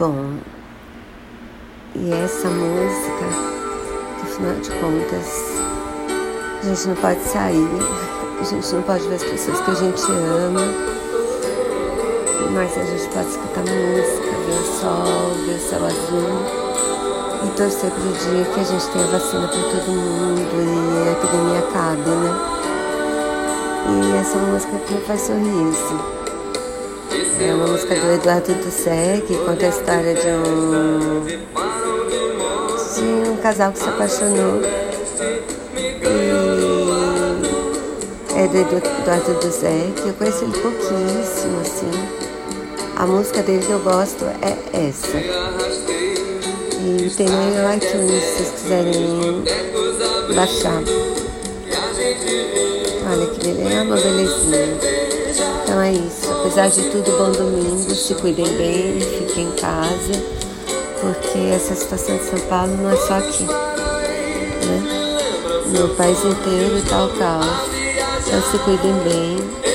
Bom, e essa música, afinal de contas, a gente não pode sair, a gente não pode ver as pessoas que a gente ama, mas a gente pode escutar música, ver o sol, ver o céu azul e torcer para o dia que a gente tenha vacina para todo mundo e a epidemia acabe, né? E essa é música que me faz sorriso. É uma música do Eduardo Dussé, que conta a história de um, de um casal que se apaixonou. E é do Eduardo Dussé, que eu conheci ele pouquíssimo, assim. A música dele que eu gosto é essa. E tem no iTunes, se vocês quiserem baixar. É uma belezinha. Então é isso. Apesar de tudo, bom domingo. Se cuidem bem, fiquem em casa. Porque essa situação de São Paulo não é só aqui. Né? No país inteiro está o caos. Então se cuidem bem.